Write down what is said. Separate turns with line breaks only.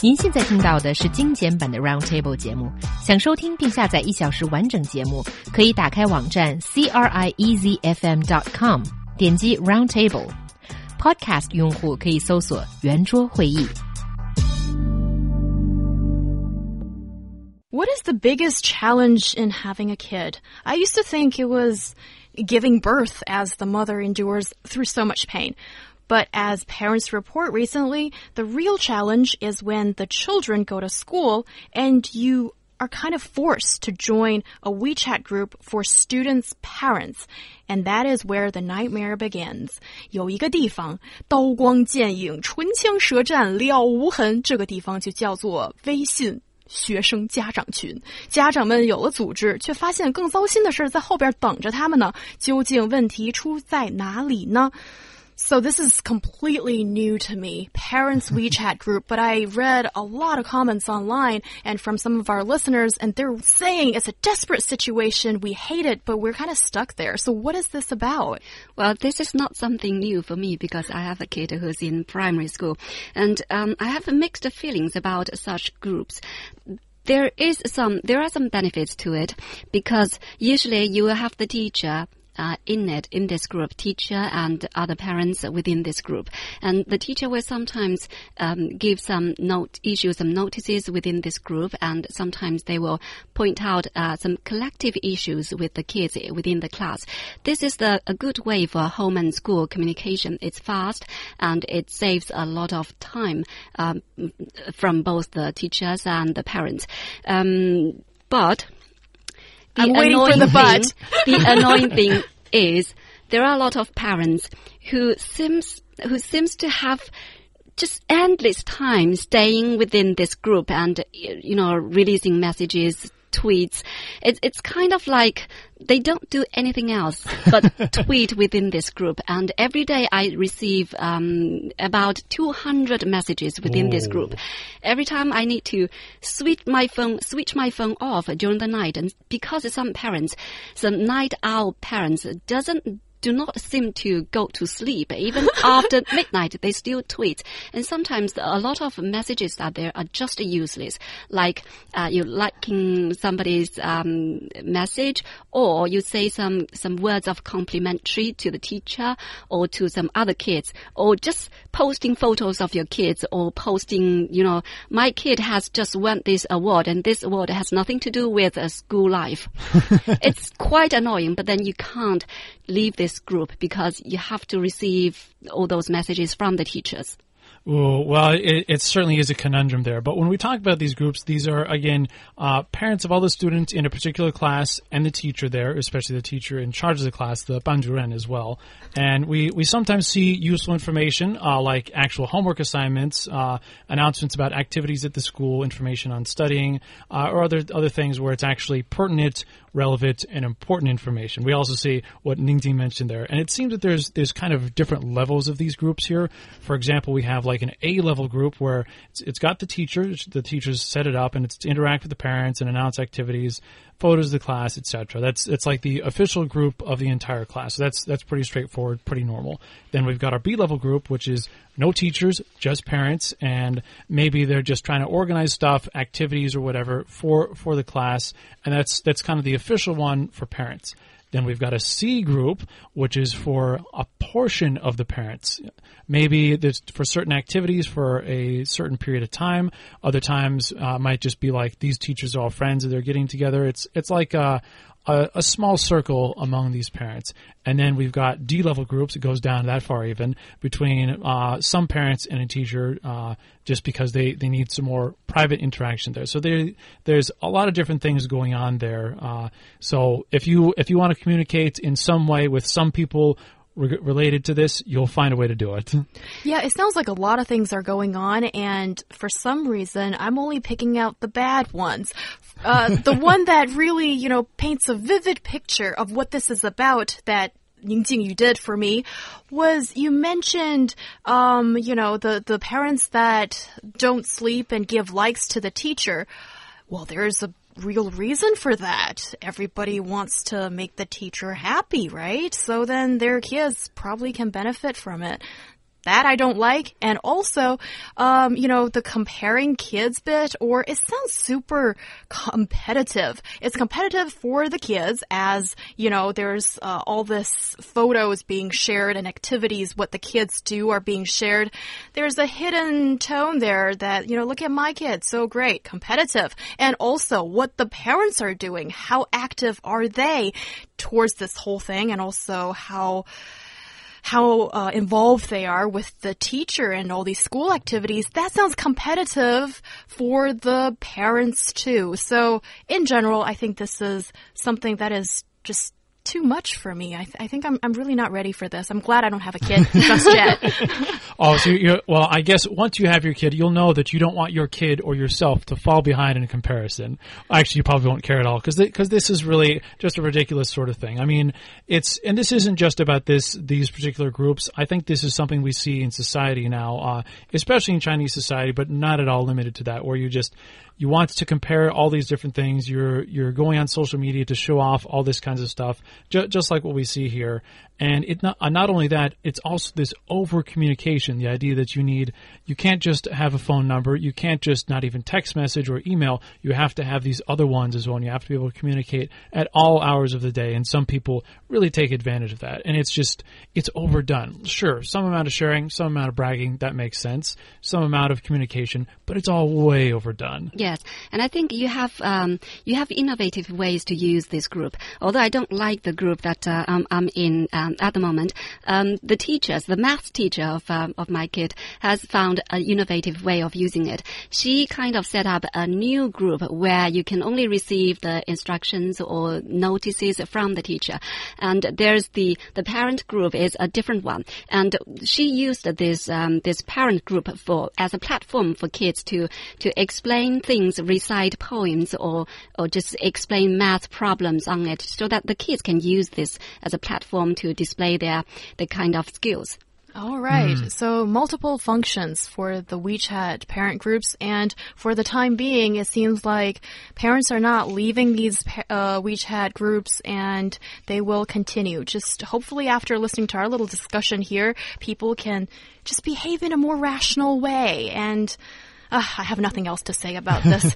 您现在听到的是精简版的 Roundtable 节目。想收听并下载一小时完整节目，可以打开网站 c r i e z f m dot com，点击 Roundtable。Podcast 用户可以搜索圆桌会议。
What is the biggest challenge in having a kid? I used to think it was giving birth as the mother endures through so much pain. But as parents report recently, the real challenge is when the children go to school and you are kind of forced to join a WeChat group for students' parents. And that is where the nightmare begins. 有一个地方，刀光剑影、唇枪舌战、了无痕，这个地方就叫做微信。学生家长群，家长们有了组织，却发现更糟心的事在后边等着他们呢。究竟问题出在哪里呢 ？so this is completely new to me, parents WeChat group, but I read a lot of comments online and from some of our listeners and they're saying it's a desperate situation. We hate it, but we're kind of stuck there. So what is this about?
Well, this is not something new for me because I have a kid who's in primary school and um, I have mixed feelings about such groups there is some there are some benefits to it because usually you will have the teacher uh, in it, in this group, teacher and other parents within this group. And the teacher will sometimes um, give some note, issue some notices within this group, and sometimes they will point out uh, some collective issues with the kids within the class. This is the, a good way for home and school communication. It's fast and it saves a lot of time um, from both the teachers and the parents. Um, but
the I'm annoying the
thing, the annoying thing is there are a lot of parents who seems who seems to have just endless time staying within this group and you know releasing messages tweets. It's, it's kind of like they don't do anything else but tweet within this group. And every day I receive um, about 200 messages within Ooh. this group. Every time I need to switch my phone, switch my phone off during the night. And because some parents, some night owl parents doesn't do not seem to go to sleep. Even after midnight, they still tweet. And sometimes a lot of messages that there are just useless, like uh, you liking somebody's um, message, or you say some some words of complimentary to the teacher or to some other kids, or just posting photos of your kids, or posting, you know, my kid has just won this award, and this award has nothing to do with a school life. it's quite annoying, but then you can't leave this this group because you have to receive all those messages from the teachers.
Ooh, well, it, it, certainly is a conundrum there. But when we talk about these groups, these are, again, uh, parents of all the students in a particular class and the teacher there, especially the teacher in charge of the class, the banjuren as well. And we, we sometimes see useful information, uh, like actual homework assignments, uh, announcements about activities at the school, information on studying, uh, or other, other things where it's actually pertinent relevant and important information. We also see what Ningting mentioned there, and it seems that there's there's kind of different levels of these groups here. For example, we have like an A level group where it's, it's got the teachers, the teachers set it up, and it's to interact with the parents and announce activities photos of the class, etc. That's it's like the official group of the entire class. So that's that's pretty straightforward, pretty normal. Then we've got our B level group, which is no teachers, just parents, and maybe they're just trying to organize stuff, activities or whatever for for the class, and that's that's kind of the official one for parents. Then we've got a C group, which is for a portion of the parents. Maybe for certain activities for a certain period of time. Other times uh, might just be like these teachers are all friends and they're getting together. It's it's like a, a, a small circle among these parents. And then we've got D level groups. It goes down that far even between uh, some parents and a teacher, uh, just because they, they need some more private interaction there. So there there's a lot of different things going on there. Uh, so if you if you want to communicate in some way with some people re- related to this, you'll find a way to do it.
Yeah, it sounds like a lot of things are going on, and for some reason, I'm only picking out the bad ones. Uh, the one that really, you know, paints a vivid picture of what this is about that Ningjing you did for me was you mentioned um, you know the the parents that don't sleep and give likes to the teacher well there's a real reason for that. Everybody wants to make the teacher happy, right? So then their kids probably can benefit from it. That I don't like. And also, um, you know, the comparing kids bit, or it sounds super competitive. It's competitive for the kids as, you know, there's uh, all this photos being shared and activities, what the kids do are being shared. There's a hidden tone there that, you know, look at my kids, so great, competitive. And also what the parents are doing, how active are they towards this whole thing, and also how how uh, involved they are with the teacher and all these school activities, that sounds competitive for the parents too. So in general, I think this is something that is just too much for me. I, th I, think I'm, I'm really not ready for this. I'm glad I don't have a kid just yet.
oh, so you're, well, I guess once you have your kid, you'll know that you don't want your kid or yourself to fall behind in comparison. Actually, you probably won't care at all because because this is really just a ridiculous sort of thing. I mean, it's and this isn't just about this these particular groups. I think this is something we see in society now, uh, especially in Chinese society, but not at all limited to that, where you just you want to compare all these different things. You're you're going on social media to show off all this kinds of stuff, ju- just like what we see here. And it not uh, not only that, it's also this over communication. The idea that you need you can't just have a phone number, you can't just not even text message or email. You have to have these other ones as well. And you have to be able to communicate at all hours of the day. And some people really take advantage of that. And it's just it's overdone. Sure, some amount of sharing, some amount of bragging that makes sense, some amount of communication, but it's all way overdone.
Yeah. Yes, and I think you have um, you have innovative ways to use this group. Although I don't like the group that uh, I'm in um, at the moment, um, the teachers, the math teacher of um, of my kid, has found an innovative way of using it. She kind of set up a new group where you can only receive the instructions or notices from the teacher, and there's the the parent group is a different one, and she used this um, this parent group for as a platform for kids to to explain things things, recite poems, or or just explain math problems on it, so that the kids can use this as a platform to display their the kind of skills.
All right. Mm. So multiple functions for the WeChat parent groups, and for the time being, it seems like parents are not leaving these uh, WeChat groups, and they will continue. Just hopefully, after listening to our little discussion here, people can just behave in a more rational way and uh, I have nothing else to say about this.